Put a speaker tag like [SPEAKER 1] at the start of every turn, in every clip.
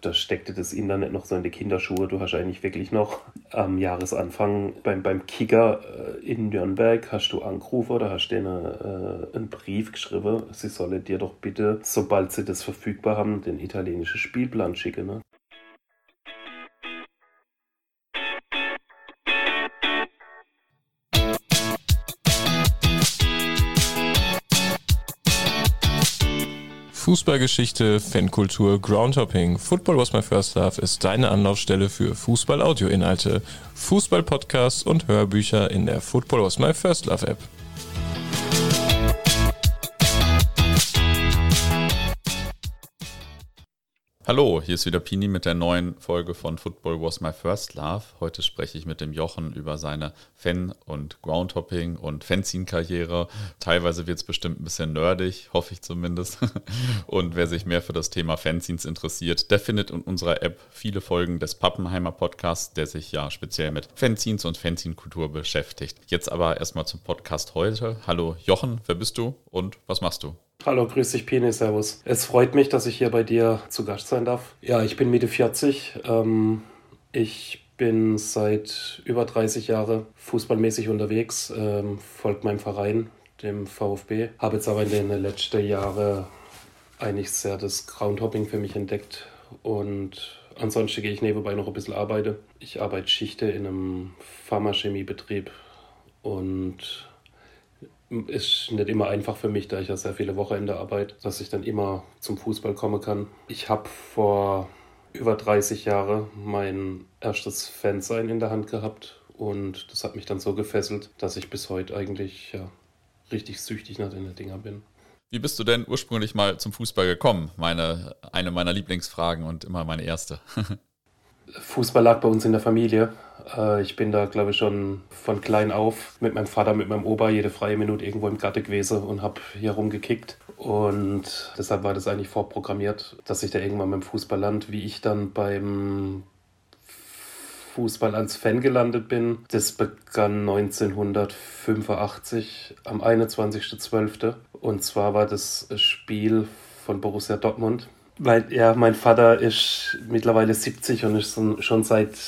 [SPEAKER 1] Da steckte das Internet noch so in die Kinderschuhe. Du hast eigentlich wirklich noch am Jahresanfang beim, beim Kicker äh, in Nürnberg hast du angerufen oder hast denen äh, einen Brief geschrieben, sie sollen dir doch bitte, sobald sie das verfügbar haben, den italienischen Spielplan schicken. Ne?
[SPEAKER 2] Fußballgeschichte, Fankultur, Groundhopping. Football was my first love ist deine Anlaufstelle für Fußball-Audio-Inhalte, Fußball-Podcasts und Hörbücher in der Football was my first love App.
[SPEAKER 3] Hallo, hier ist wieder Pini mit der neuen Folge von Football Was My First Love. Heute spreche ich mit dem Jochen über seine Fan- und Groundhopping- und Fanzine-Karriere. Teilweise wird es bestimmt ein bisschen nerdig, hoffe ich zumindest. Und wer sich mehr für das Thema Fanzines interessiert, der findet in unserer App viele Folgen des Pappenheimer Podcasts, der sich ja speziell mit Fanzines und Fanzine-Kultur beschäftigt. Jetzt aber erstmal zum Podcast heute. Hallo Jochen, wer bist du und was machst du?
[SPEAKER 1] Hallo, grüß dich, Pini, servus. Es freut mich, dass ich hier bei dir zu Gast sein darf. Ja, ich bin Mitte 40. Ähm, ich bin seit über 30 Jahren fußballmäßig unterwegs, ähm, folgt meinem Verein, dem VfB. Habe jetzt aber in den letzten Jahren eigentlich sehr das Groundhopping für mich entdeckt und ansonsten gehe ich nebenbei noch ein bisschen arbeiten. Ich arbeite Schichte in einem Pharmachemiebetrieb und ist nicht immer einfach für mich, da ich ja sehr viele Wochenende arbeite, dass ich dann immer zum Fußball kommen kann. Ich habe vor über 30 Jahren mein erstes Fansein in der Hand gehabt und das hat mich dann so gefesselt, dass ich bis heute eigentlich ja, richtig süchtig nach den Dinger bin.
[SPEAKER 3] Wie bist du denn ursprünglich mal zum Fußball gekommen? Meine, eine meiner Lieblingsfragen und immer meine erste.
[SPEAKER 1] Fußball lag bei uns in der Familie. Äh, ich bin da, glaube ich, schon von klein auf mit meinem Vater, mit meinem Opa jede freie Minute irgendwo im Garten gewesen und habe hier rumgekickt. Und deshalb war das eigentlich vorprogrammiert, dass ich da irgendwann beim Fußball land. Wie ich dann beim Fußball als Fan gelandet bin, das begann 1985 am 21.12. Und zwar war das Spiel von Borussia Dortmund weil ja, mein Vater ist mittlerweile 70 und ist schon seit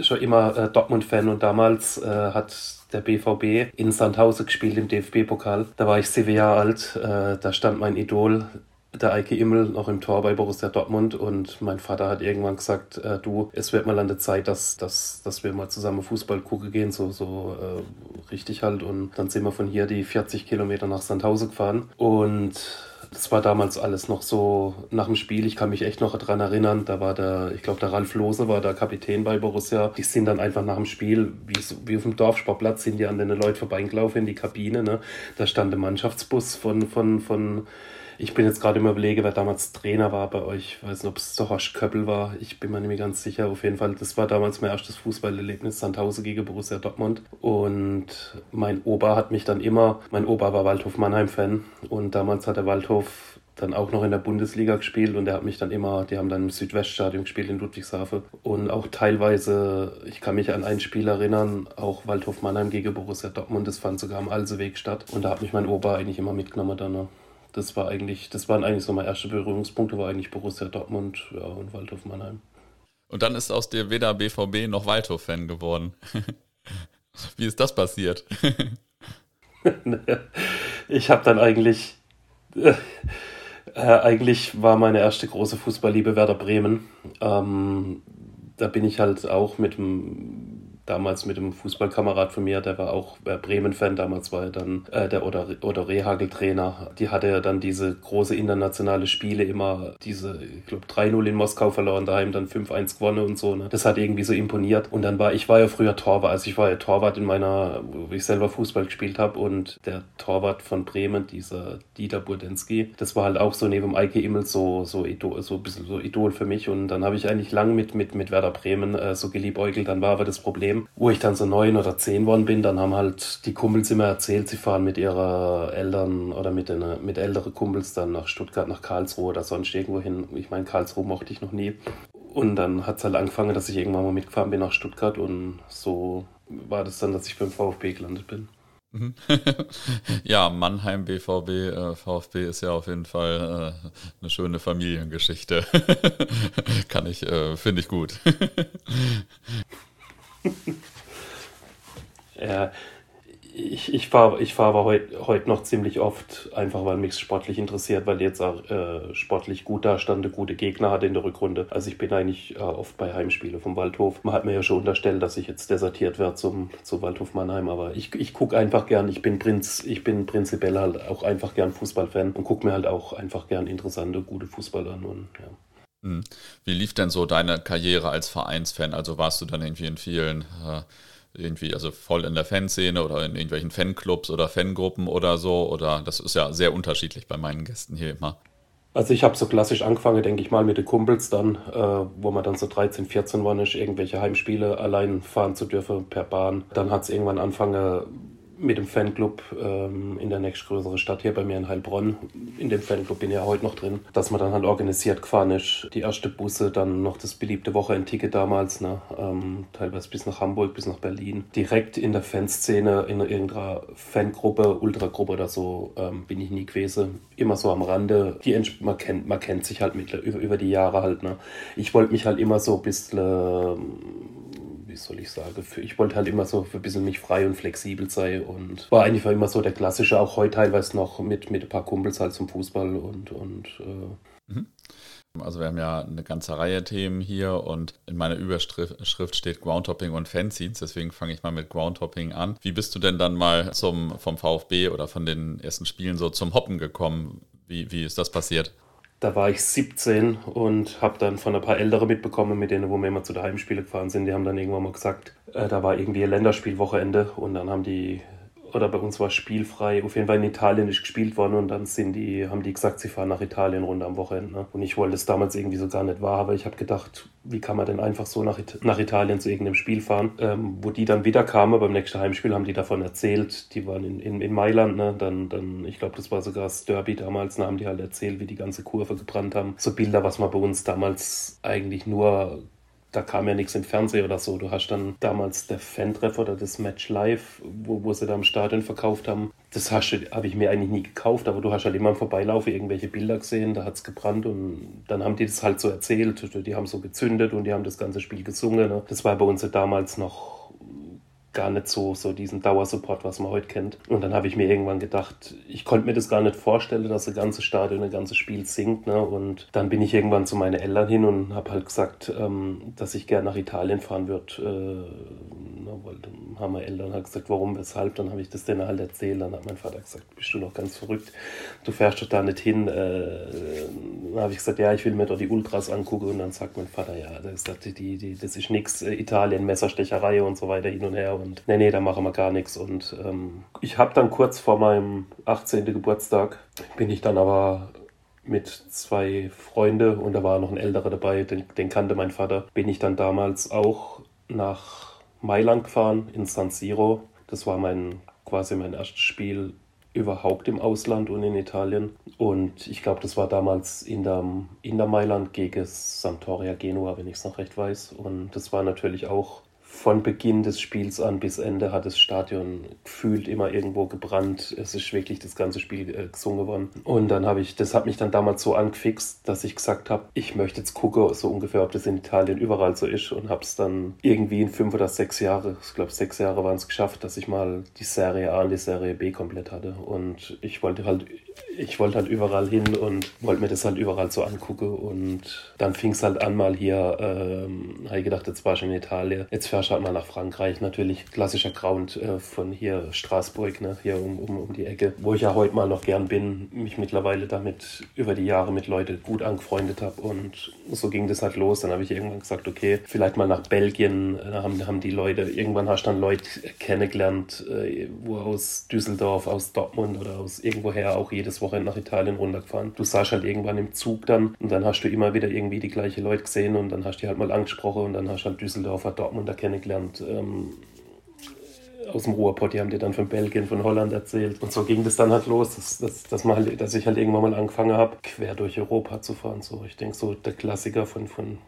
[SPEAKER 1] schon immer äh, Dortmund-Fan und damals äh, hat der BVB in Sandhausen gespielt im DFB-Pokal. Da war ich sieben Jahre alt. Äh, da stand mein Idol, der Eike Immel, noch im Tor bei Borussia Dortmund und mein Vater hat irgendwann gesagt, äh, du, es wird mal an der Zeit, dass, dass, dass wir mal zusammen Fußball gucken gehen, so, so äh, richtig halt. Und dann sind wir von hier die 40 Kilometer nach Sandhausen gefahren und das war damals alles noch so nach dem Spiel. Ich kann mich echt noch daran erinnern. Da war der, ich glaube, der Ralf Lose war der Kapitän bei Borussia. Die sind dann einfach nach dem Spiel, wie, wie auf dem Dorfsportplatz, sind die an den Leuten vorbeigelaufen in die Kabine. Ne? Da stand der Mannschaftsbus von, von, von ich bin jetzt gerade im Überlege, wer damals Trainer war bei euch. Ich weiß nicht, ob es Sochasch Köppel war. Ich bin mir nicht mehr ganz sicher. Auf jeden Fall, das war damals mein erstes Fußballerlebnis, Sandhausen gegen Borussia Dortmund. Und mein Opa hat mich dann immer, mein Opa war Waldhof Mannheim-Fan. Und damals hat der Waldhof dann auch noch in der Bundesliga gespielt und der hat mich dann immer, die haben dann im Südweststadion gespielt in Ludwigshafen und auch teilweise, ich kann mich an ein Spiel erinnern, auch Waldhof Mannheim gegen Borussia Dortmund, das fand sogar am Alseweg statt und da hat mich mein Opa eigentlich immer mitgenommen dann. Das war eigentlich, das waren eigentlich so meine ersten Berührungspunkte, war eigentlich Borussia Dortmund ja, und Waldhof Mannheim.
[SPEAKER 3] Und dann ist aus dir weder BVB noch Waldhof-Fan geworden. Wie ist das passiert?
[SPEAKER 1] ich habe dann eigentlich, äh, eigentlich war meine erste große Fußballliebe Werder Bremen. Ähm, da bin ich halt auch mit dem damals mit dem Fußballkamerad von mir, der war auch äh, Bremen-Fan, damals war er dann äh, der Oder, Oder Rehagel-Trainer. Die hatte ja dann diese große internationale Spiele immer, diese, ich glaube, 3-0 in Moskau verloren, daheim dann 5-1 gewonnen und so. Ne? Das hat irgendwie so imponiert. Und dann war, ich war ja früher Torwart, also ich war ja Torwart in meiner, wo ich selber Fußball gespielt habe und der Torwart von Bremen, dieser Dieter Burdenski, das war halt auch so neben Eike Immel so, so, Idol, so ein bisschen so Idol für mich. Und dann habe ich eigentlich lang mit, mit, mit Werder Bremen äh, so geliebäugelt. Dann war aber das Problem, Problem. Wo ich dann so neun oder zehn worden bin, dann haben halt die Kumpels immer erzählt, sie fahren mit ihrer Eltern oder mit, den, mit älteren Kumpels dann nach Stuttgart, nach Karlsruhe oder sonst irgendwo hin. Ich meine, Karlsruhe mochte ich noch nie. Und dann hat es halt angefangen, dass ich irgendwann mal mitgefahren bin nach Stuttgart und so war das dann, dass ich beim VfB gelandet bin.
[SPEAKER 3] Mhm. ja, Mannheim BVB, äh, VfB ist ja auf jeden Fall äh, eine schöne Familiengeschichte. Kann ich, äh, finde ich gut.
[SPEAKER 1] ja, ich, ich fahre ich fahr aber heute heut noch ziemlich oft, einfach weil mich sportlich interessiert, weil jetzt auch äh, sportlich gut da stand, eine gute Gegner hatte in der Rückrunde. Also ich bin eigentlich äh, oft bei Heimspielen vom Waldhof. Man hat mir ja schon unterstellt, dass ich jetzt desertiert werde zum, zum Waldhof Mannheim, aber ich, ich gucke einfach gern, ich bin, Prinz, ich bin prinzipiell halt auch einfach gern Fußballfan und gucke mir halt auch einfach gern interessante, gute Fußball an und ja.
[SPEAKER 3] Hm. Wie lief denn so deine Karriere als Vereinsfan? Also warst du dann irgendwie in vielen äh, irgendwie, also voll in der Fanszene oder in irgendwelchen Fanclubs oder Fangruppen oder so? Oder das ist ja sehr unterschiedlich bei meinen Gästen hier immer.
[SPEAKER 1] Also ich habe so klassisch angefangen, denke ich mal, mit den Kumpels dann, äh, wo man dann so 13, 14 war, nicht irgendwelche Heimspiele allein fahren zu dürfen per Bahn. Dann hat es irgendwann angefangen, mit dem Fanclub ähm, in der nächstgrößeren Stadt hier bei mir in Heilbronn. In dem Fanclub bin ich ja heute noch drin, dass man dann halt organisiert ist. Die erste Busse, dann noch das beliebte Wochenendticket damals, ne? Ähm, teilweise bis nach Hamburg, bis nach Berlin. Direkt in der Fanszene, in irgendeiner Fangruppe, Ultragruppe oder so, ähm, bin ich nie gewesen. Immer so am Rande. Die, man, kennt, man kennt sich halt mit, über, über die Jahre halt. Ne? Ich wollte mich halt immer so ein bisschen soll ich sagen, für, ich wollte halt immer so für ein bisschen mich frei und flexibel sein und war eigentlich immer so der klassische, auch heute teilweise noch mit, mit ein paar Kumpels halt zum Fußball und, und äh.
[SPEAKER 3] mhm. Also wir haben ja eine ganze Reihe Themen hier und in meiner Überschrift steht Groundhopping und Fanzines, deswegen fange ich mal mit Groundhopping an. Wie bist du denn dann mal zum, vom VfB oder von den ersten Spielen so zum Hoppen gekommen? Wie, wie ist das passiert?
[SPEAKER 1] Da war ich 17 und habe dann von ein paar Ältere mitbekommen, mit denen wo wir immer zu der Heimspiele gefahren sind. Die haben dann irgendwann mal gesagt, äh, da war irgendwie ein Länderspielwochenende und dann haben die oder bei uns war spielfrei, auf jeden Fall in Italien nicht gespielt worden und dann sind die, haben die gesagt, sie fahren nach Italien runter am Wochenende. Ne? Und ich wollte es damals irgendwie so gar nicht wahr, aber ich habe gedacht, wie kann man denn einfach so nach, nach Italien zu irgendeinem Spiel fahren? Ähm, wo die dann wieder kamen, beim nächsten Heimspiel haben die davon erzählt, die waren in, in, in Mailand, ne? dann, dann, ich glaube, das war sogar das Derby damals, da haben die halt erzählt, wie die ganze Kurve gebrannt haben. So Bilder, was man bei uns damals eigentlich nur da kam ja nichts im Fernsehen oder so. Du hast dann damals der Fan-Treff oder das Match Live, wo, wo sie da im Stadion verkauft haben. Das habe ich mir eigentlich nie gekauft, aber du hast halt immer im Vorbeilaufen irgendwelche Bilder gesehen, da hat es gebrannt und dann haben die das halt so erzählt. Die haben so gezündet und die haben das ganze Spiel gesungen. Ne? Das war bei uns ja damals noch gar nicht so, so diesen Dauersupport, was man heute kennt. Und dann habe ich mir irgendwann gedacht, ich konnte mir das gar nicht vorstellen, dass das ganze Stadion ein ganzes Spiel singt. Ne? Und dann bin ich irgendwann zu meinen Eltern hin und habe halt gesagt, ähm, dass ich gerne nach Italien fahren würde. Äh, na, dann haben meine Eltern halt gesagt, warum, weshalb. Dann habe ich das denen halt erzählt. Dann hat mein Vater gesagt, bist du noch ganz verrückt, du fährst doch da nicht hin. Äh, dann habe ich gesagt, ja, ich will mir doch die Ultras angucken. Und dann sagt mein Vater, ja, das, die, die, das ist nichts, Italien, Messerstecherei und so weiter hin und her. Und nee, nee, da machen wir gar nichts. Und ähm, ich habe dann kurz vor meinem 18. Geburtstag, bin ich dann aber mit zwei Freunden und da war noch ein älterer dabei, den, den kannte mein Vater, bin ich dann damals auch nach Mailand gefahren, in San Siro. Das war mein quasi mein erstes Spiel überhaupt im Ausland und in Italien. Und ich glaube, das war damals in der, in der Mailand gegen Sampdoria Genua, wenn ich es noch recht weiß. Und das war natürlich auch von Beginn des Spiels an bis Ende hat das Stadion gefühlt immer irgendwo gebrannt. Es ist wirklich das ganze Spiel äh, gesungen worden. Und dann habe ich, das hat mich dann damals so angefixt, dass ich gesagt habe, ich möchte jetzt gucken, so ungefähr, ob das in Italien überall so ist. Und habe es dann irgendwie in fünf oder sechs Jahre, ich glaube sechs Jahre waren es geschafft, dass ich mal die Serie A und die Serie B komplett hatte. Und ich wollte halt ich wollte halt überall hin und wollte mir das halt überall so angucken. Und dann fing es halt an, mal hier, ähm, habe ich gedacht, jetzt war ich in Italien. Jetzt fährst du halt mal nach Frankreich. Natürlich klassischer Ground äh, von hier Straßburg, ne, hier um, um, um die Ecke, wo ich ja heute mal noch gern bin, mich mittlerweile damit über die Jahre mit Leuten gut angefreundet habe. Und so ging das halt los. Dann habe ich irgendwann gesagt, okay, vielleicht mal nach Belgien. Da haben, haben die Leute, irgendwann hast du dann Leute kennengelernt, äh, wo aus Düsseldorf, aus Dortmund oder aus irgendwoher auch jedes jedes Wochenende nach Italien runtergefahren. Du saßt halt irgendwann im Zug dann und dann hast du immer wieder irgendwie die gleichen Leute gesehen und dann hast du die halt mal angesprochen und dann hast du halt Düsseldorfer, Dortmunder kennengelernt. Ähm, aus dem Ruhrpott, die haben dir dann von Belgien, von Holland erzählt. Und so ging das dann halt los, dass, dass, dass, man halt, dass ich halt irgendwann mal angefangen habe, quer durch Europa zu fahren. So, ich denke, so der Klassiker von, von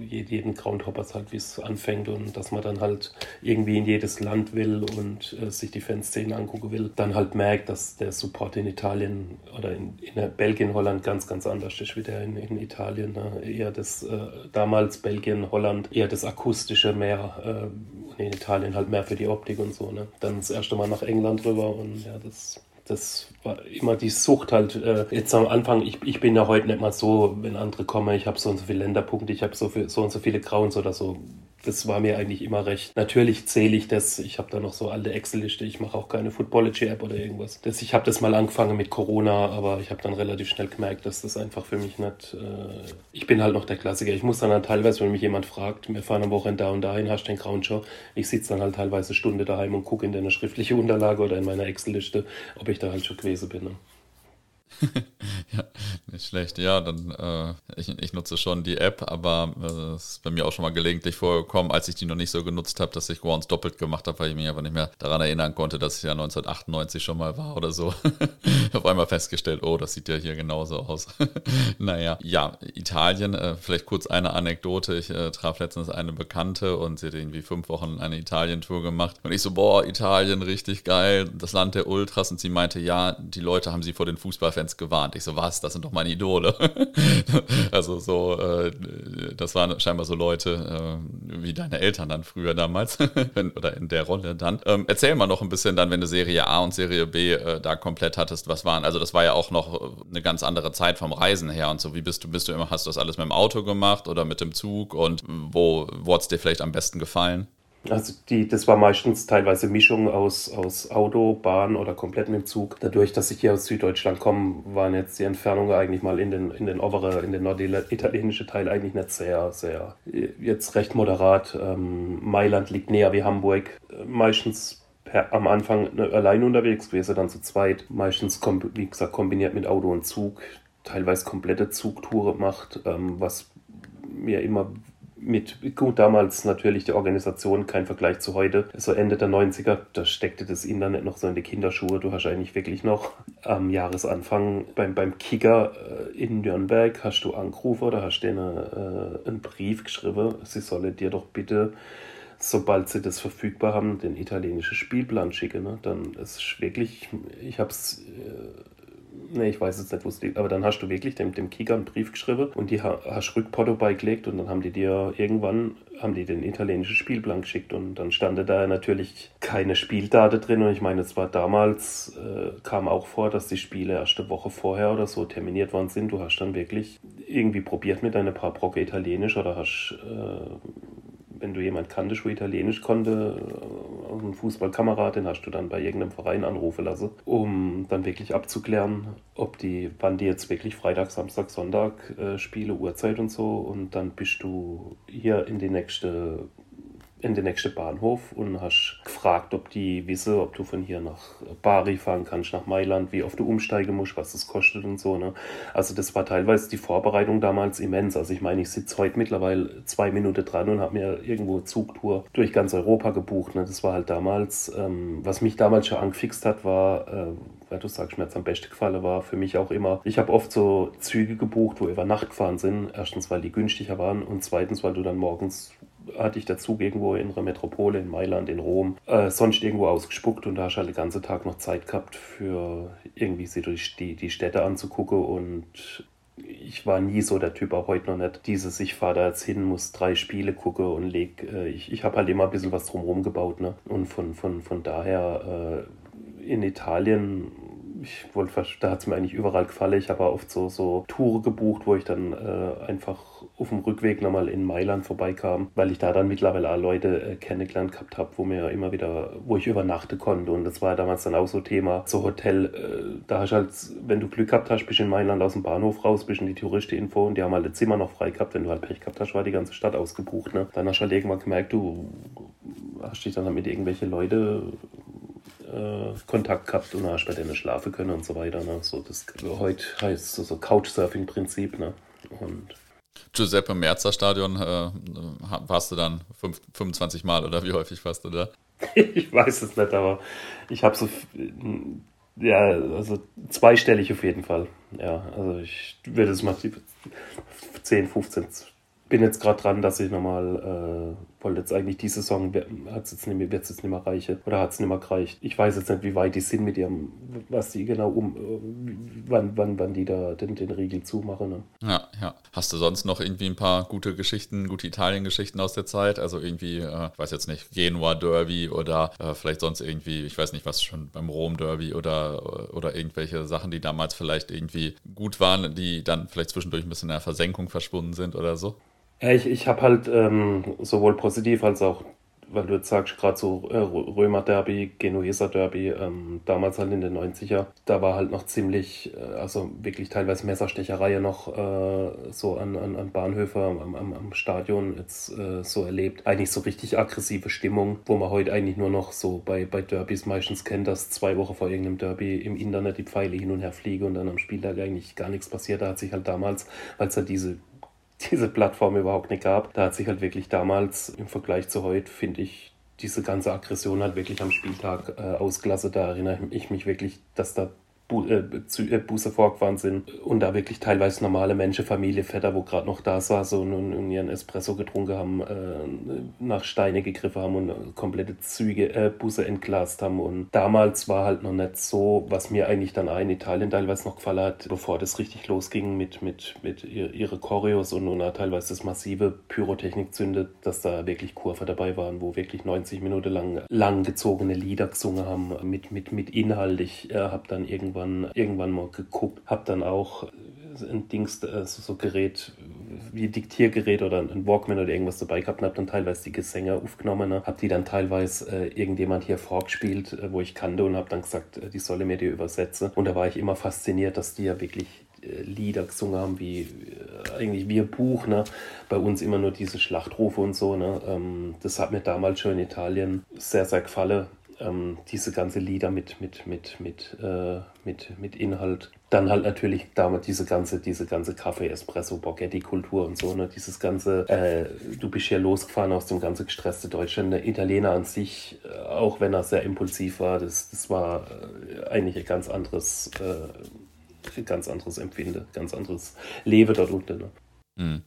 [SPEAKER 1] jeden Groundhoppers halt, wie es anfängt und dass man dann halt irgendwie in jedes Land will und äh, sich die Fanszene angucken will, dann halt merkt, dass der Support in Italien oder in, in Belgien, Holland ganz, ganz anders ist wie der in, in Italien. Ne? Eher das äh, damals Belgien, Holland, eher das akustische mehr äh, und in Italien halt mehr für die Optik und so. Ne? Dann das erste Mal nach England rüber und ja, das das war immer die Sucht halt. Äh, jetzt am Anfang, ich, ich bin ja heute nicht mal so, wenn andere kommen, ich habe so und so viele Länderpunkte, ich habe so, so und so viele Grauens oder so das war mir eigentlich immer recht. Natürlich zähle ich das. Ich habe da noch so alte Excel-Liste. Ich mache auch keine Footballogy-App oder irgendwas. Das, ich habe das mal angefangen mit Corona, aber ich habe dann relativ schnell gemerkt, dass das einfach für mich nicht. Äh ich bin halt noch der Klassiker. Ich muss dann halt teilweise, wenn mich jemand fragt, wir fahren am Wochenende da und dahin, hast du den grauen Show? Ich sitze dann halt teilweise eine Stunde daheim und gucke in deine schriftliche Unterlage oder in meiner Excel-Liste, ob ich da halt schon gewesen bin. Ne?
[SPEAKER 3] ja, nicht schlecht. Ja, dann äh, ich, ich nutze schon die App, aber äh, es äh, ist bei mir auch schon mal gelegentlich vorgekommen, als ich die noch nicht so genutzt habe, dass ich Grounds doppelt gemacht habe, weil ich mich aber nicht mehr daran erinnern konnte, dass es ja 1998 schon mal war oder so. Auf einmal festgestellt, oh, das sieht ja hier genauso aus. naja, ja, Italien, äh, vielleicht kurz eine Anekdote. Ich äh, traf letztens eine Bekannte und sie hat irgendwie fünf Wochen eine Italien-Tour gemacht. Und ich so, boah, Italien, richtig geil, das Land der Ultras. Und sie meinte, ja, die Leute haben sie vor den Fußballfans Fans gewarnt. Ich so, was? Das sind doch meine Idole. also so, äh, das waren scheinbar so Leute äh, wie deine Eltern dann früher damals oder in der Rolle dann. Ähm, erzähl mal noch ein bisschen dann, wenn du Serie A und Serie B äh, da komplett hattest, was waren? Also das war ja auch noch eine ganz andere Zeit vom Reisen her und so. Wie bist du, bist du immer, hast du das alles mit dem Auto gemacht oder mit dem Zug und wo, wo hat es dir vielleicht am besten gefallen?
[SPEAKER 1] Also die, das war meistens teilweise Mischung aus, aus Auto, Bahn oder komplett mit dem Zug. Dadurch, dass ich hier aus Süddeutschland komme, waren jetzt die Entfernungen eigentlich mal in den, in den oberen, in den norditalienischen Teil eigentlich nicht sehr, sehr, jetzt recht moderat. Ähm, Mailand liegt näher wie Hamburg. Meistens per, am Anfang ne, allein unterwegs gewesen, dann zu zweit. Meistens, wie gesagt, kombiniert mit Auto und Zug. Teilweise komplette Zugtouren macht, ähm, was mir immer mit, gut, damals natürlich die Organisation, kein Vergleich zu heute. So Ende der 90er, da steckte das Internet noch so in die Kinderschuhe. Du hast eigentlich wirklich noch am Jahresanfang beim, beim Kicker äh, in Nürnberg hast du angerufen oder hast denen äh, einen Brief geschrieben, sie sollen dir doch bitte sobald sie das verfügbar haben, den italienischen Spielplan schicken. Ne? Dann ist wirklich, ich habe es äh, Nee, ich weiß jetzt nicht, wo es liegt. Aber dann hast du wirklich dem, dem Kicker einen Brief geschrieben und die hast Rückporto beigelegt und dann haben die dir irgendwann haben die den italienischen Spielplan geschickt und dann stand da natürlich keine Spieldaten drin und ich meine, es war damals, äh, kam auch vor, dass die Spiele erste Woche vorher oder so terminiert worden sind. Du hast dann wirklich irgendwie probiert mit deine paar Brocke Italienisch oder hast äh, wenn du jemand kanntest, wo Italienisch konnte, einen Fußballkamerad, den hast du dann bei irgendeinem Verein anrufen lassen, um dann wirklich abzuklären, ob die, wann die jetzt wirklich Freitag, Samstag, Sonntag äh, Spiele, Uhrzeit und so. Und dann bist du hier in die nächste in den nächsten Bahnhof und hast gefragt, ob die wissen, ob du von hier nach Bari fahren kannst, nach Mailand, wie oft du umsteigen musst, was das kostet und so. Ne? Also das war teilweise die Vorbereitung damals immens. Also ich meine, ich sitze heute mittlerweile zwei Minuten dran und habe mir irgendwo Zugtour durch ganz Europa gebucht. Ne? Das war halt damals, ähm, was mich damals schon angefixt hat, war, äh, weil du sagst, mir am besten gefallen war, für mich auch immer, ich habe oft so Züge gebucht, wo über Nacht gefahren sind. Erstens, weil die günstiger waren und zweitens, weil du dann morgens hatte ich dazu irgendwo in einer Metropole, in Mailand, in Rom, äh, sonst irgendwo ausgespuckt und da hast du halt den ganzen Tag noch Zeit gehabt, für irgendwie sie durch die, die Städte anzugucken und ich war nie so der Typ, auch heute noch nicht, dieses, ich fahre da jetzt hin, muss drei Spiele gucken und leg, äh, ich, ich habe halt immer ein bisschen was drumherum gebaut, ne? Und von, von, von daher äh, in Italien ich wollte, da hat es mir eigentlich überall gefallen. Ich habe oft so, so Touren gebucht, wo ich dann äh, einfach auf dem Rückweg nochmal in Mailand vorbeikam, weil ich da dann mittlerweile auch Leute äh, kennengelernt gehabt habe, wo mir immer wieder, wo ich übernachten konnte. Und das war damals dann auch so Thema, so Hotel, äh, da hast du halt, wenn du Glück gehabt hast, bist du in Mailand aus dem Bahnhof raus, bist in die Touristeninfo und die haben halt das Zimmer noch frei gehabt. Wenn du halt Pech gehabt hast, war die ganze Stadt ausgebucht. Ne? Dann hast du halt irgendwann gemerkt, du hast dich dann halt mit irgendwelchen Leuten äh, Kontakt gehabt und hast bei denen schlafen können und so weiter. Ne? So, das heute heißt so, so Couchsurfing-Prinzip. Ne? Und
[SPEAKER 3] Giuseppe Merzer Stadion äh, warst du dann fünf, 25 Mal oder wie häufig warst du da?
[SPEAKER 1] ich weiß es nicht, aber ich habe so ja, also zweistellig auf jeden Fall. Ja, also ich würde es mal 10, 15, bin jetzt gerade dran, dass ich nochmal, äh, wollte jetzt eigentlich diese Saison, hat's jetzt nicht mehr, wird es jetzt nicht mehr reichen oder hat es nicht mehr gereicht. Ich weiß jetzt nicht, wie weit die sind mit ihrem, was die genau um, wann, wann, wann die da den, den Riegel zumachen. Ne?
[SPEAKER 3] Ja, ja. Hast du sonst noch irgendwie ein paar gute Geschichten, gute Italien-Geschichten aus der Zeit? Also irgendwie, äh, ich weiß jetzt nicht, Genua Derby oder äh, vielleicht sonst irgendwie, ich weiß nicht, was schon beim Rom Derby oder, oder irgendwelche Sachen, die damals vielleicht irgendwie gut waren, die dann vielleicht zwischendurch ein bisschen in der Versenkung verschwunden sind oder so?
[SPEAKER 1] Ja, ich, ich habe halt ähm, sowohl positiv als auch, weil du jetzt sagst, gerade so äh, Römer-Derby, Genueser Derby, ähm, damals halt in den 90er, da war halt noch ziemlich, äh, also wirklich teilweise Messerstecherei noch äh, so an, an, an Bahnhöfe am, am, am Stadion jetzt äh, so erlebt. Eigentlich so richtig aggressive Stimmung, wo man heute eigentlich nur noch so bei, bei Derbys meistens kennt, dass zwei Wochen vor irgendeinem Derby im Internet die Pfeile hin und her fliegen und dann am Spieltag eigentlich gar nichts passiert. Da hat sich halt damals, weil es halt diese diese Plattform überhaupt nicht gab. Da hat sich halt wirklich damals im Vergleich zu heute, finde ich, diese ganze Aggression halt wirklich am Spieltag äh, ausgelassen. Da erinnere ich mich wirklich, dass da Bu äh, äh, Buße vorgefahren sind und da wirklich teilweise normale Menschen, Familie, Vetter, wo gerade noch da saßen und, und, ihren Espresso getrunken haben, äh, nach Steine gegriffen haben und komplette Züge, äh, Busse entglast haben. Und damals war halt noch nicht so, was mir eigentlich dann in Italien teilweise noch gefallen hat, bevor das richtig losging mit, mit, mit ihre Choreos und, und teilweise das massive Pyrotechnik zündet, dass da wirklich Kurve dabei waren, wo wirklich 90 Minuten lang lang gezogene Lieder gesungen haben mit, mit, mit Inhalt. Ich äh, habe dann irgendwann irgendwann, irgendwann mal geguckt, habe dann auch ein Dings, also so Gerät wie Diktiergerät oder ein Walkman oder irgendwas dabei gehabt und habe dann teilweise die Gesänge aufgenommen, habe die dann teilweise äh, irgendjemand hier vorgespielt, äh, wo ich kannte und habe dann gesagt, äh, die solle mir die übersetzen. Und da war ich immer fasziniert, dass die ja wirklich äh, Lieder gesungen haben, wie äh, eigentlich ein Buch, ne? Bei uns immer nur diese Schlachtrufe und so, ne? Ähm, das hat mir damals schon in Italien sehr, sehr gefallen ähm, diese ganze Lieder mit, mit, mit, mit, äh, mit, mit Inhalt. Dann halt natürlich damals diese ganze, diese ganze Kaffee, Espresso, Borghetti-Kultur und so, ne? Dieses ganze, äh, du bist hier losgefahren aus dem ganzen gestresste Deutschland. Der Italiener an sich, äh, auch wenn er sehr impulsiv war, das, das war äh, eigentlich ein ganz anderes, äh, ganz anderes Empfinden, ganz anderes Leben dort unten. Ne?
[SPEAKER 3] Mhm.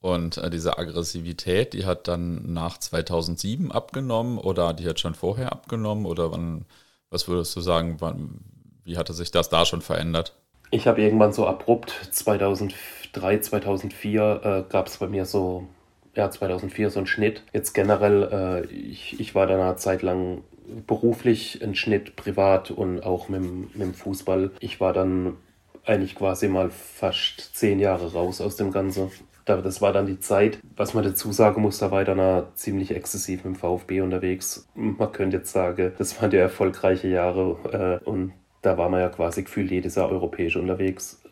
[SPEAKER 3] Und äh, diese Aggressivität, die hat dann nach 2007 abgenommen oder die hat schon vorher abgenommen oder wann, was würdest du sagen, wann, wie hatte sich das da schon verändert?
[SPEAKER 1] Ich habe irgendwann so abrupt 2003, 2004 äh, gab es bei mir so, ja 2004 so einen Schnitt. Jetzt generell, äh, ich, ich war dann eine Zeit lang beruflich ein Schnitt, privat und auch mit, mit dem Fußball. Ich war dann eigentlich quasi mal fast zehn Jahre raus aus dem Ganzen das war dann die Zeit, was man dazu sagen muss, da war ich dann ziemlich exzessiv dem VfB unterwegs. Man könnte jetzt sagen, das waren die erfolgreiche Jahre äh, und da war man ja quasi gefühlt jedes Jahr europäisch unterwegs.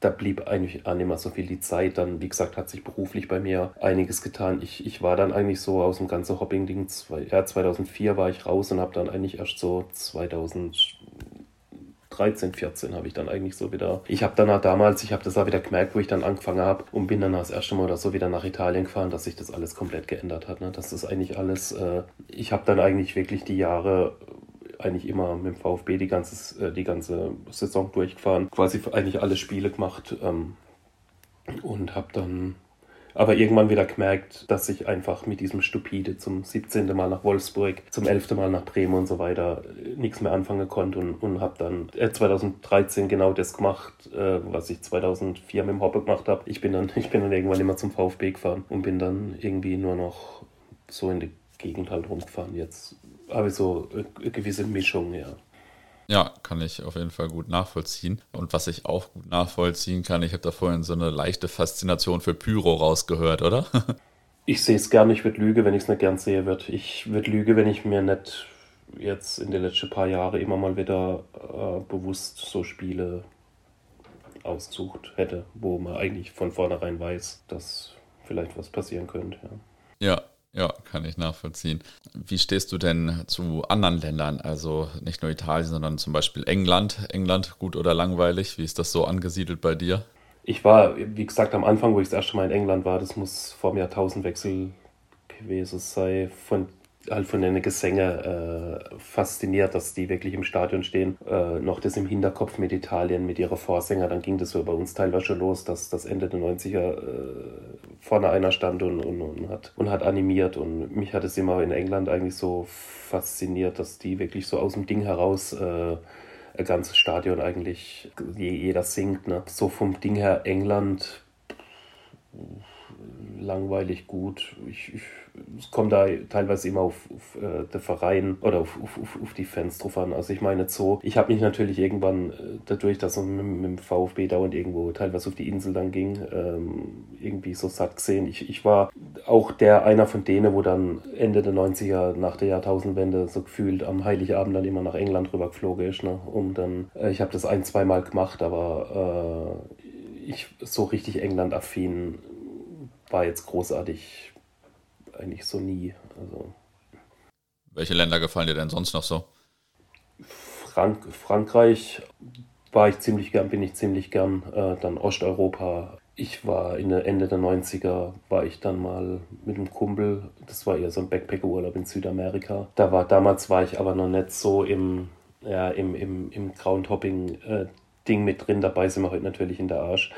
[SPEAKER 1] Da blieb eigentlich auch nicht mehr so viel die Zeit. Dann, wie gesagt, hat sich beruflich bei mir einiges getan. Ich, ich war dann eigentlich so aus dem ganzen Hopping-Ding, ja, 2004 war ich raus und habe dann eigentlich erst so 2000 13, 14 habe ich dann eigentlich so wieder. Ich habe dann auch damals, ich habe das auch wieder gemerkt, wo ich dann angefangen habe und bin dann das erste Mal oder so wieder nach Italien gefahren, dass sich das alles komplett geändert hat. Ne? Das ist eigentlich alles, äh, ich habe dann eigentlich wirklich die Jahre eigentlich immer mit dem VfB die ganze, äh, die ganze Saison durchgefahren, quasi eigentlich alle Spiele gemacht ähm, und habe dann aber irgendwann wieder gemerkt, dass ich einfach mit diesem Stupide zum 17. Mal nach Wolfsburg, zum 11. Mal nach Bremen und so weiter äh, nichts mehr anfangen konnte und, und habe dann äh, 2013 genau das gemacht, äh, was ich 2004 mit dem Hoppe gemacht habe. Ich bin dann, ich bin dann irgendwann immer zum VfB gefahren und bin dann irgendwie nur noch so in die Gegend halt rumgefahren. Jetzt habe ich so eine gewisse Mischung, ja.
[SPEAKER 3] Ja, kann ich auf jeden Fall gut nachvollziehen. Und was ich auch gut nachvollziehen kann, ich habe da vorhin so eine leichte Faszination für Pyro rausgehört, oder?
[SPEAKER 1] ich sehe es gerne, ich würde lügen, wenn ich es nicht gern sehe wird. Ich würde lügen, wenn ich mir nicht jetzt in den letzten paar Jahren immer mal wieder äh, bewusst so Spiele ausgesucht hätte, wo man eigentlich von vornherein weiß, dass vielleicht was passieren könnte.
[SPEAKER 3] Ja, ja ja, kann ich nachvollziehen. Wie stehst du denn zu anderen Ländern? Also nicht nur Italien, sondern zum Beispiel England. England, gut oder langweilig? Wie ist das so angesiedelt bei dir?
[SPEAKER 1] Ich war, wie gesagt, am Anfang, wo ich das erste Mal in England war, das muss vor dem Jahrtausendwechsel gewesen sein. Von halt von den Gesänge äh, fasziniert, dass die wirklich im Stadion stehen. Äh, noch das im Hinterkopf mit Italien, mit ihrer Vorsänger, dann ging das so bei uns teilweise schon los, dass das Ende der 90er äh, vorne einer stand und, und, und, hat, und hat animiert. Und mich hat es immer in England eigentlich so fasziniert, dass die wirklich so aus dem Ding heraus äh, ein ganzes Stadion eigentlich, jeder singt. Ne? So vom Ding her England langweilig gut. Ich, ich es kommt da teilweise immer auf, auf äh, den Verein oder auf, auf, auf, die Fans drauf an. Also ich meine so, ich habe mich natürlich irgendwann äh, dadurch, dass es mit, mit, dem VfB dauernd irgendwo teilweise auf die Insel dann ging, ähm, irgendwie so satt gesehen. Ich, ich war auch der einer von denen, wo dann Ende der 90er nach der Jahrtausendwende so gefühlt am Heiligabend dann immer nach England rüber geflogen ist. Ne? Um dann, äh, ich habe das ein, zwei Mal gemacht, aber äh, ich so richtig England-affin war jetzt großartig eigentlich so nie. Also
[SPEAKER 3] Welche Länder gefallen dir denn sonst noch so?
[SPEAKER 1] Frank Frankreich war ich ziemlich gern, bin ich ziemlich gern. Äh, dann Osteuropa. Ich war in der Ende der 90er, war ich dann mal mit einem Kumpel, das war eher so ein Backpacker-Urlaub in Südamerika. Da war, damals war ich aber noch nicht so im, ja, im, im, im Groundhopping-Ding äh, mit drin. Dabei sind wir heute natürlich in der Arsch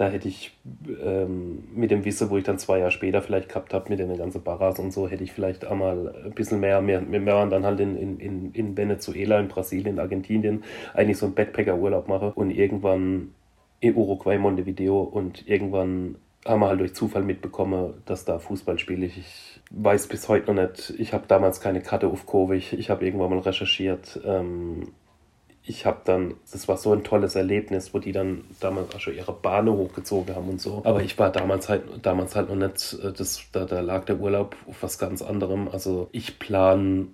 [SPEAKER 1] da hätte ich ähm, mit dem Wissen, wo ich dann zwei Jahre später vielleicht gehabt habe, mit den ganzen Barras und so, hätte ich vielleicht einmal ein bisschen mehr, mehr, wir waren dann halt in, in, in Venezuela, in Brasilien, in Argentinien, eigentlich so einen Backpacker-Urlaub mache und irgendwann in Uruguay, Montevideo und irgendwann haben wir halt durch Zufall mitbekommen, dass da Fußball spiele. Ich weiß bis heute noch nicht, ich habe damals keine Karte auf ich, ich habe irgendwann mal recherchiert, ähm, ich habe dann, das war so ein tolles Erlebnis, wo die dann damals auch schon ihre Bahne hochgezogen haben und so. Aber ich war damals halt, damals halt noch nicht, äh, das, da, da lag der Urlaub auf was ganz anderem. Also ich plane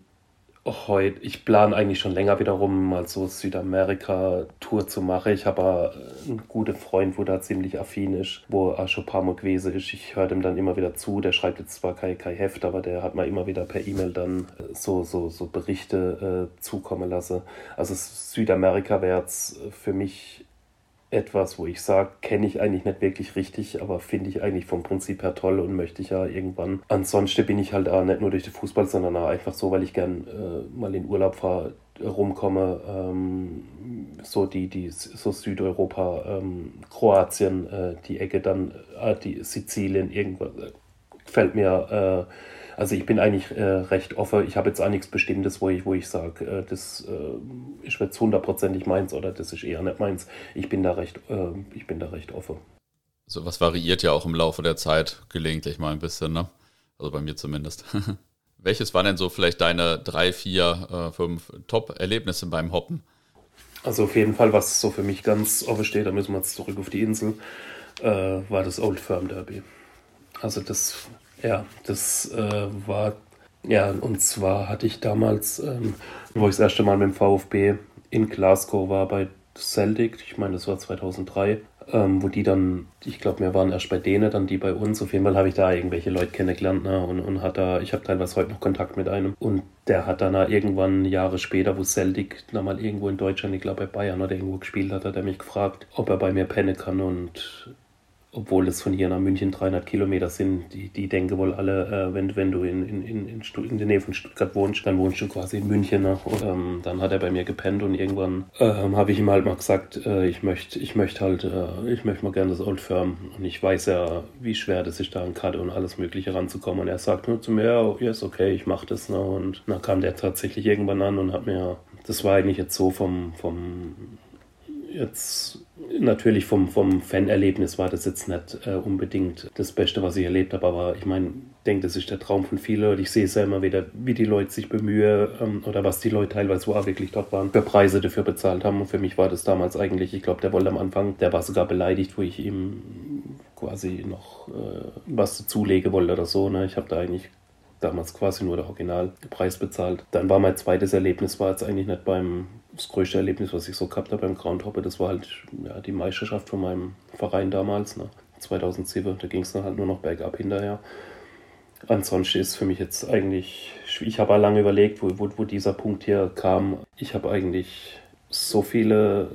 [SPEAKER 1] heute, ich plane eigentlich schon länger wiederum mal so Südamerika-Tour zu machen. Ich habe einen guten Freund, wo da ziemlich affin ist, wo er schon ein paar Mal gewesen ist. Ich höre dem dann immer wieder zu. Der schreibt jetzt zwar kein, kein Heft, aber der hat mal immer wieder per E-Mail dann so, so, so Berichte äh, zukommen lassen. Also Südamerika wäre jetzt für mich etwas, wo ich sage, kenne ich eigentlich nicht wirklich richtig, aber finde ich eigentlich vom Prinzip her toll und möchte ich ja irgendwann. Ansonsten bin ich halt auch nicht nur durch den Fußball, sondern auch einfach so, weil ich gern äh, mal in Urlaub fahre, rumkomme, ähm, so die, die so Südeuropa, ähm, Kroatien, äh, die Ecke dann, äh, die Sizilien, irgendwas, äh, gefällt mir äh, also ich bin eigentlich äh, recht offen. Ich habe jetzt auch nichts Bestimmtes, wo ich, wo ich sage, äh, das äh, ist jetzt hundertprozentig meins oder das ist eher nicht meins. Ich bin da recht, äh, ich bin da recht offen.
[SPEAKER 3] So was variiert ja auch im Laufe der Zeit gelegentlich mal ein bisschen, ne? Also bei mir zumindest. Welches waren denn so vielleicht deine drei, vier, äh, fünf Top-Erlebnisse beim Hoppen?
[SPEAKER 1] Also auf jeden Fall, was so für mich ganz offen steht, da müssen wir jetzt zurück auf die Insel, äh, war das Old Firm Derby. Also das ja, das äh, war, ja, und zwar hatte ich damals, ähm, wo ich das erste Mal mit dem VfB in Glasgow war bei Celtic, ich meine, das war 2003, ähm, wo die dann, ich glaube, wir waren erst bei denen, dann die bei uns. Auf jeden Fall habe ich da irgendwelche Leute kennengelernt ne, und, und hat da, ich habe teilweise heute noch Kontakt mit einem. Und der hat dann irgendwann Jahre später, wo Celtic mal irgendwo in Deutschland, ich glaube bei Bayern oder irgendwo gespielt hat, hat er mich gefragt, ob er bei mir pennen kann und obwohl es von hier nach München 300 Kilometer sind, die, die denken wohl alle, äh, wenn, wenn du in, in, in, in, der Nähe von Stuttgart wohnst, dann wohnst du quasi in München. Ne? Und, ähm, dann hat er bei mir gepennt und irgendwann ähm, habe ich ihm halt mal gesagt, äh, ich möchte ich möcht halt, äh, ich möchte mal gerne das Old Firm. Und ich weiß ja, wie schwer das ist, da an Karte und alles Mögliche ranzukommen. Und er sagt nur zu mir, ja, ist okay, ich mache das. Ne? Und dann kam der tatsächlich irgendwann an und hat mir, das war eigentlich jetzt so vom, vom jetzt natürlich vom, vom Fanerlebnis war das jetzt nicht äh, unbedingt das Beste, was ich erlebt habe, aber ich meine, denke, das ist der Traum von vielen und ich sehe es ja immer wieder, wie die Leute sich bemühen ähm, oder was die Leute teilweise, auch wirklich dort waren, für Preise dafür bezahlt haben. Und für mich war das damals eigentlich, ich glaube, der wollte am Anfang, der war sogar beleidigt, wo ich ihm quasi noch äh, was dazulegen wollte oder so. Ne? Ich habe da eigentlich damals quasi nur der Originalpreis bezahlt. Dann war mein zweites Erlebnis, war jetzt eigentlich nicht beim, das größte Erlebnis, was ich so gehabt habe beim Groundhopper, das war halt ja, die Meisterschaft von meinem Verein damals, ne? 2007, da ging es dann halt nur noch bergab hinterher. Ansonsten ist für mich jetzt eigentlich, ich habe lange überlegt, wo, wo, wo dieser Punkt hier kam. Ich habe eigentlich so viele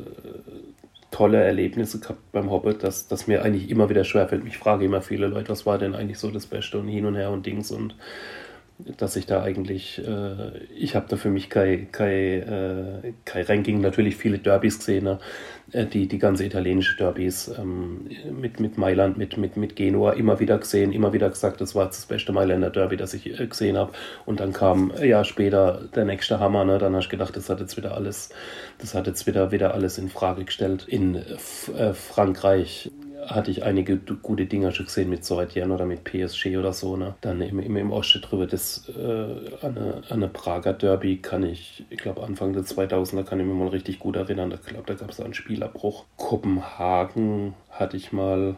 [SPEAKER 1] tolle Erlebnisse gehabt beim Hobbit, dass, dass mir eigentlich immer wieder schwerfällt. Ich frage immer viele Leute, was war denn eigentlich so das Beste und hin und her und Dings und dass ich da eigentlich, äh, ich habe da für mich kein, kein, äh, kein Ranking, natürlich viele Derbys gesehen, ne? äh, die, die ganze italienische Derbys ähm, mit, mit Mailand, mit, mit, mit Genua immer wieder gesehen, immer wieder gesagt, das war das beste Mailänder Derby, das ich äh, gesehen habe. Und dann kam ein Jahr später der nächste Hammer, ne? dann hast du gedacht, das hat jetzt wieder alles, das hat jetzt wieder, wieder alles in Frage gestellt. In äh, Frankreich hatte ich einige gute Dinger schon gesehen mit Soetian oder mit PSG oder so. Ne? Dann im, im, im Osten drüber das äh, eine, eine Prager Derby kann ich, ich glaube Anfang der 2000er kann ich mich mal richtig gut erinnern. Ich da gab es einen Spielabbruch. Kopenhagen hatte ich mal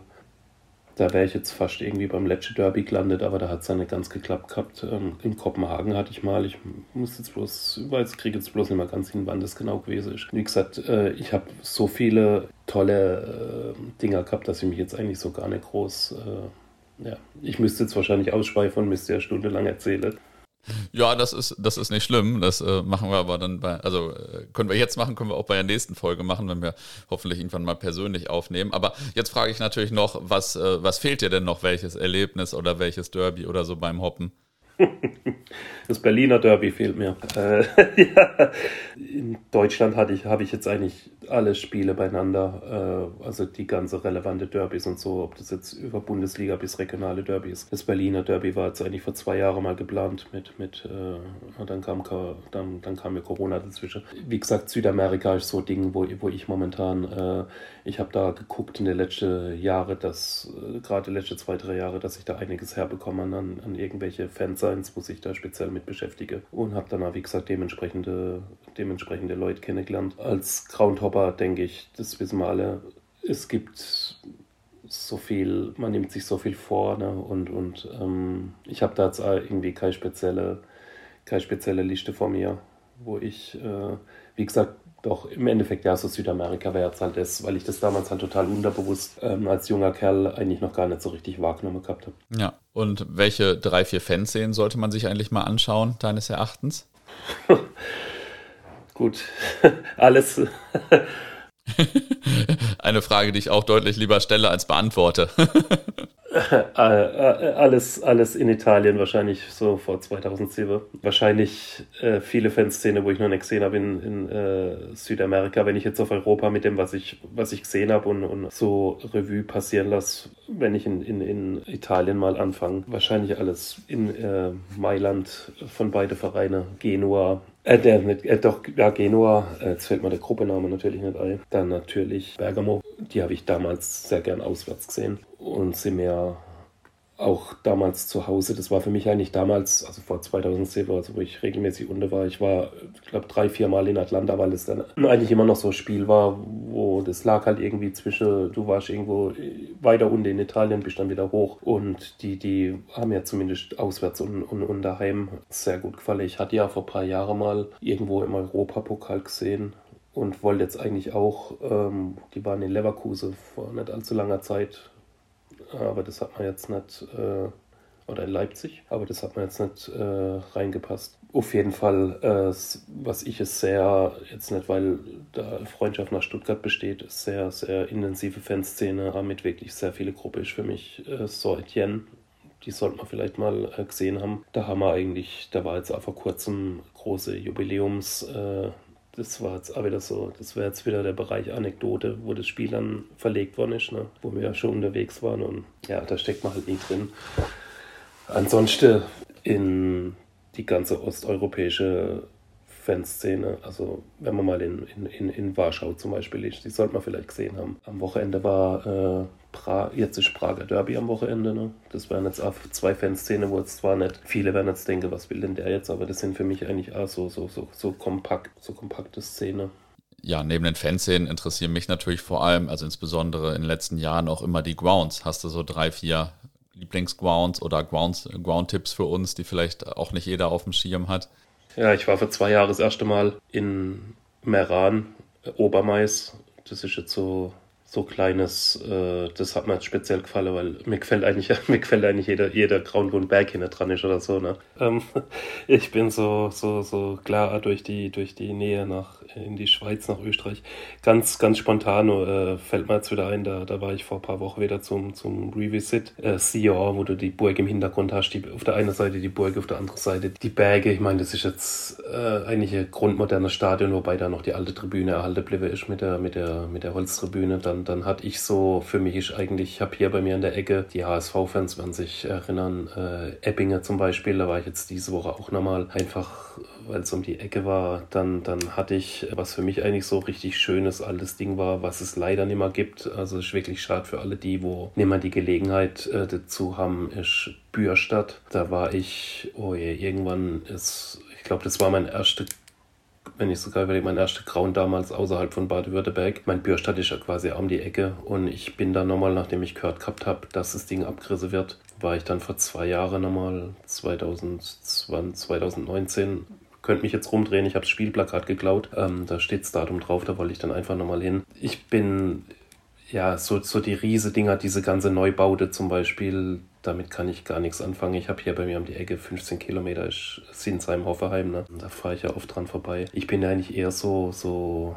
[SPEAKER 1] da wäre ich jetzt fast irgendwie beim letzten Derby gelandet, aber da hat es ja nicht ganz geklappt gehabt. Ähm, in Kopenhagen hatte ich mal, ich muss jetzt bloß, weiß, kriege jetzt bloß nicht mehr ganz hin, wann das genau gewesen ist. Wie gesagt, äh, ich habe so viele tolle äh, Dinger gehabt, dass ich mich jetzt eigentlich so gar nicht groß, äh, ja, ich müsste jetzt wahrscheinlich ausschweifen und müsste ja stundenlang erzählen.
[SPEAKER 3] Ja, das ist, das ist nicht schlimm. Das äh, machen wir aber dann bei, also äh, können wir jetzt machen, können wir auch bei der nächsten Folge machen, wenn wir hoffentlich irgendwann mal persönlich aufnehmen. Aber jetzt frage ich natürlich noch, was, äh, was fehlt dir denn noch? Welches Erlebnis oder welches Derby oder so beim Hoppen?
[SPEAKER 1] Das Berliner Derby fehlt mir. Äh, ja. In Deutschland hatte ich, habe ich jetzt eigentlich alle Spiele beieinander, äh, also die ganze relevante Derbys und so, ob das jetzt über Bundesliga bis regionale Derbys. Das Berliner Derby war jetzt eigentlich vor zwei Jahren mal geplant mit, mit äh, dann kam dann, dann kam mir Corona dazwischen. Wie gesagt, Südamerika ist so ein Ding, wo, wo ich momentan, äh, ich habe da geguckt in den letzten Jahren, dass äh, gerade die letzten zwei, drei Jahre, dass ich da einiges herbekomme an, an irgendwelche Fansigns, wo sich da speziell mit beschäftige und habe dann, wie gesagt, dementsprechende, dementsprechende Leute kennengelernt. Als Groundhopper denke ich, das wissen wir alle, es gibt so viel, man nimmt sich so viel vor ne? und, und ähm, ich habe da jetzt irgendwie keine spezielle, keine spezielle Liste vor mir, wo ich, äh, wie gesagt, doch im Endeffekt ja so Südamerika wäre jetzt halt das, weil ich das damals halt total unterbewusst ähm, als junger Kerl eigentlich noch gar nicht so richtig wahrgenommen gehabt habe.
[SPEAKER 3] Ja, und welche drei, vier Fanszenen sollte man sich eigentlich mal anschauen, deines Erachtens?
[SPEAKER 1] Gut, alles.
[SPEAKER 3] Eine Frage, die ich auch deutlich lieber stelle als beantworte.
[SPEAKER 1] Äh, äh, alles, alles in Italien wahrscheinlich so vor 2007. Wahrscheinlich äh, viele Fanszene, wo ich noch nicht gesehen habe in, in äh, Südamerika. Wenn ich jetzt auf Europa mit dem, was ich, was ich gesehen habe und, und so Revue passieren lasse, wenn ich in, in, in Italien mal anfange. Wahrscheinlich alles in äh, Mailand von beide Vereine. Genua, äh, der, äh, doch, ja, Genua, äh, jetzt fällt mir der Gruppename natürlich nicht ein. Dann natürlich Bergamo, die habe ich damals sehr gern auswärts gesehen und sind mir auch damals zu Hause. Das war für mich eigentlich damals, also vor 2007, also wo ich regelmäßig unter war. Ich war, ich glaube, drei, vier Mal in Atlanta, weil es dann eigentlich immer noch so ein Spiel war, wo das lag halt irgendwie zwischen, du warst irgendwo weiter unten in Italien, bist dann wieder hoch. Und die, die haben ja zumindest auswärts und, und, und daheim sehr gut gefallen. Ich hatte ja vor ein paar Jahren mal irgendwo im Europapokal gesehen, und wollte jetzt eigentlich auch, ähm, die waren in Leverkusen vor nicht allzu langer Zeit, aber das hat man jetzt nicht, äh, oder in Leipzig, aber das hat man jetzt nicht äh, reingepasst. Auf jeden Fall, äh, was ich es sehr, jetzt nicht, weil da Freundschaft nach Stuttgart besteht, sehr, sehr intensive Fanszene, mit wirklich sehr viele Gruppe ist für mich äh, so Etienne. Die sollte man vielleicht mal äh, gesehen haben. Da haben wir eigentlich, da war jetzt auch vor kurzem große Jubiläums, äh, das war jetzt wieder so, das wäre jetzt wieder der Bereich Anekdote, wo das Spiel dann verlegt worden ist, ne? wo wir ja schon unterwegs waren und ja, da steckt man halt nie drin. Ansonsten in die ganze osteuropäische Fanszene, also wenn man mal in, in, in, Warschau zum Beispiel ist, die sollte man vielleicht gesehen haben. Am Wochenende war äh, pra jetzt ist Prager Derby am Wochenende. Ne? Das wären jetzt auch zwei Fanszenen, wo jetzt zwar nicht viele werden jetzt denken, was will denn der jetzt, aber das sind für mich eigentlich auch so, so, so, so kompakt, so kompakte Szene.
[SPEAKER 3] Ja, neben den Fanszenen interessieren mich natürlich vor allem, also insbesondere in den letzten Jahren auch immer die Grounds. Hast du so drei, vier Lieblingsgrounds oder Grounds, Ground-Tipps für uns, die vielleicht auch nicht jeder auf dem Schirm hat?
[SPEAKER 1] Ja, ich war vor zwei Jahren das erste Mal in Meran, Obermais. Das ist jetzt so so kleines, äh, das hat mir jetzt speziell gefallen, weil mir gefällt eigentlich, mir gefällt eigentlich jeder, jeder Ground, wo ein Berg hinter dran ist oder so. Ne? Ähm, ich bin so, so, so klar durch die, durch die Nähe nach, in die Schweiz, nach Österreich. Ganz, ganz spontan äh, fällt mir jetzt wieder ein, da, da war ich vor ein paar Wochen wieder zum, zum Revisit äh, Sion, wo du die Burg im Hintergrund hast, die, auf der einen Seite die Burg, auf der anderen Seite die Berge. Ich meine, das ist jetzt äh, eigentlich ein grundmodernes Stadion, wobei da noch die alte Tribüne erhalten bleibe ist mit der, mit der, mit der Holztribüne. Dann, dann hatte ich so, für mich eigentlich, ich habe hier bei mir in der Ecke, die HSV-Fans werden sich erinnern, äh, Eppinge zum Beispiel, da war ich jetzt diese Woche auch nochmal einfach weil es um die Ecke war, dann, dann hatte ich, was für mich eigentlich so richtig schönes altes Ding war, was es leider nicht mehr gibt. Also ist wirklich schade für alle die, wo nicht mehr die Gelegenheit äh, dazu haben, ist Bürstadt. Da war ich, oh je, irgendwann ist, ich glaube, das war mein erster wenn ich sogar überlege, mein erster Grauen damals außerhalb von Baden-Württemberg. Mein Bürstadt ist ja quasi um die Ecke und ich bin dann nochmal, nachdem ich gehört gehabt habe, dass das Ding abgerissen wird, war ich dann vor zwei Jahren nochmal, 2020, 2019, könnte mich jetzt rumdrehen, ich habe das Spielplakat geklaut. Ähm, da steht das Datum drauf, da wollte ich dann einfach nochmal hin. Ich bin, ja, so, so die Riese-Dinger, diese ganze Neubaute zum Beispiel, damit kann ich gar nichts anfangen. Ich habe hier bei mir um die Ecke 15 Kilometer, ist Sinsheim, Hoffenheim, ne? da fahre ich ja oft dran vorbei. Ich bin ja eigentlich eher so, so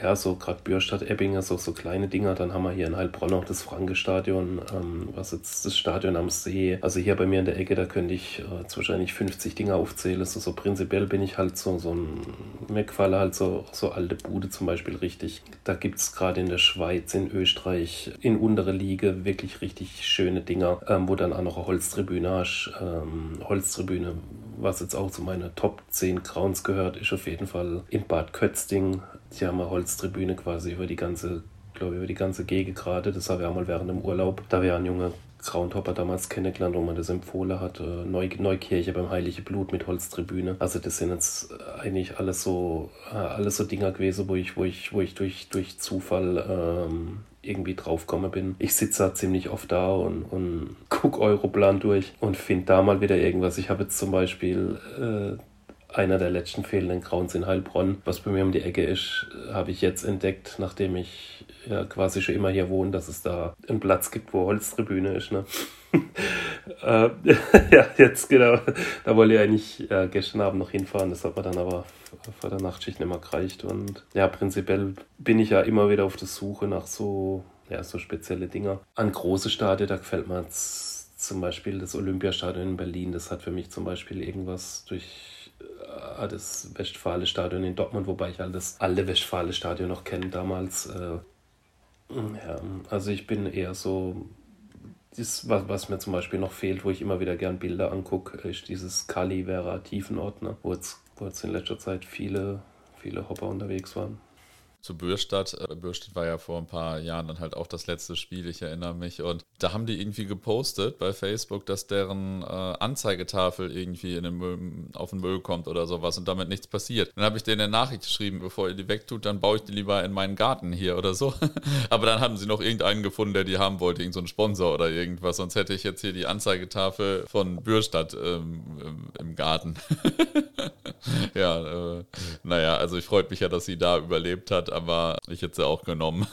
[SPEAKER 1] ja, so gerade Bürstadt, Ebbinge, so, so kleine Dinger. Dann haben wir hier in Heilbronn noch das Frankestadion, ähm, was jetzt das Stadion am See. Also hier bei mir in der Ecke, da könnte ich äh, wahrscheinlich 50 Dinger aufzählen. So, so prinzipiell bin ich halt so, so ein, mir gefallen halt so, so alte Bude zum Beispiel richtig. Da gibt es gerade in der Schweiz, in Österreich, in untere Liga wirklich richtig schöne Dinger, ähm, wo dann auch noch eine Holztribüne hast. Ähm, Holztribüne, was jetzt auch zu meiner Top 10 Crowns gehört, ist auf jeden Fall in Bad Kötzding. Die haben eine Holztribüne quasi über die ganze, glaube über die ganze Gegend gerade. Das habe ich auch mal während dem Urlaub. Da wäre ein junger Groundhopper damals kennengelernt, wo man das empfohlen hat. Äh, Neu Neukirche beim Heilige Blut mit Holztribüne. Also das sind jetzt eigentlich alles so, äh, alles so Dinger gewesen, wo ich, wo ich, wo ich durch, durch Zufall ähm, irgendwie draufgekommen bin. Ich sitze da ziemlich oft da und, und gucke Europlan durch und finde da mal wieder irgendwas. Ich habe jetzt zum Beispiel äh, einer der letzten fehlenden Grauens in Heilbronn, was bei mir um die Ecke ist, habe ich jetzt entdeckt, nachdem ich ja quasi schon immer hier wohne, dass es da einen Platz gibt, wo Holztribüne ist. Ne? äh, ja, jetzt genau. Da wollte ich eigentlich äh, gestern Abend noch hinfahren. Das hat mir dann aber vor der Nachtschicht nicht mehr gereicht. Und ja, prinzipiell bin ich ja immer wieder auf der Suche nach so, ja, so spezielle Dinger. An große Stadien, da gefällt mir zum Beispiel das Olympiastadion in Berlin. Das hat für mich zum Beispiel irgendwas durch das Westfale-Stadion in Dortmund, wobei ich halt das alte Westfale-Stadion noch kenne damals. Äh, ja, also ich bin eher so, das, was, was mir zum Beispiel noch fehlt, wo ich immer wieder gern Bilder angucke, ist dieses Kali Vera Tiefenordner, wo jetzt, wo jetzt in letzter Zeit viele, viele Hopper unterwegs waren
[SPEAKER 3] zu Bürstadt. Äh, Bürstadt war ja vor ein paar Jahren dann halt auch das letzte Spiel, ich erinnere mich. Und da haben die irgendwie gepostet bei Facebook, dass deren äh, Anzeigetafel irgendwie in den Müll, auf den Müll kommt oder sowas und damit nichts passiert. Dann habe ich denen eine Nachricht geschrieben, bevor ihr die wegtut, dann baue ich die lieber in meinen Garten hier oder so. Aber dann haben sie noch irgendeinen gefunden, der die haben wollte, irgendeinen so Sponsor oder irgendwas. Sonst hätte ich jetzt hier die Anzeigetafel von Bürstadt ähm, im Garten. ja, äh, naja, also ich freut mich ja, dass sie da überlebt hat aber ich hätte sie auch genommen.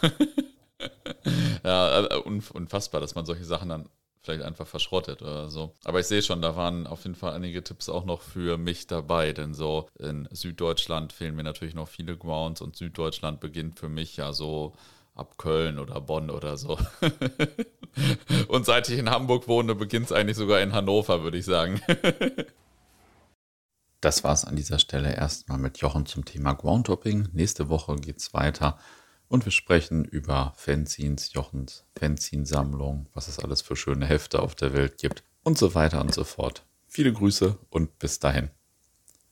[SPEAKER 3] ja, äh, unfassbar, dass man solche Sachen dann vielleicht einfach verschrottet oder so. Aber ich sehe schon, da waren auf jeden Fall einige Tipps auch noch für mich dabei, denn so in Süddeutschland fehlen mir natürlich noch viele Grounds und Süddeutschland beginnt für mich ja so ab Köln oder Bonn oder so. und seit ich in Hamburg wohne, beginnt es eigentlich sogar in Hannover, würde ich sagen. Das war es an dieser Stelle erstmal mit Jochen zum Thema Groundtopping. Nächste Woche geht es weiter und wir sprechen über Fanzines, Jochens Fanzine-Sammlung, was es alles für schöne Hefte auf der Welt gibt und so weiter und so fort. Viele Grüße und bis dahin.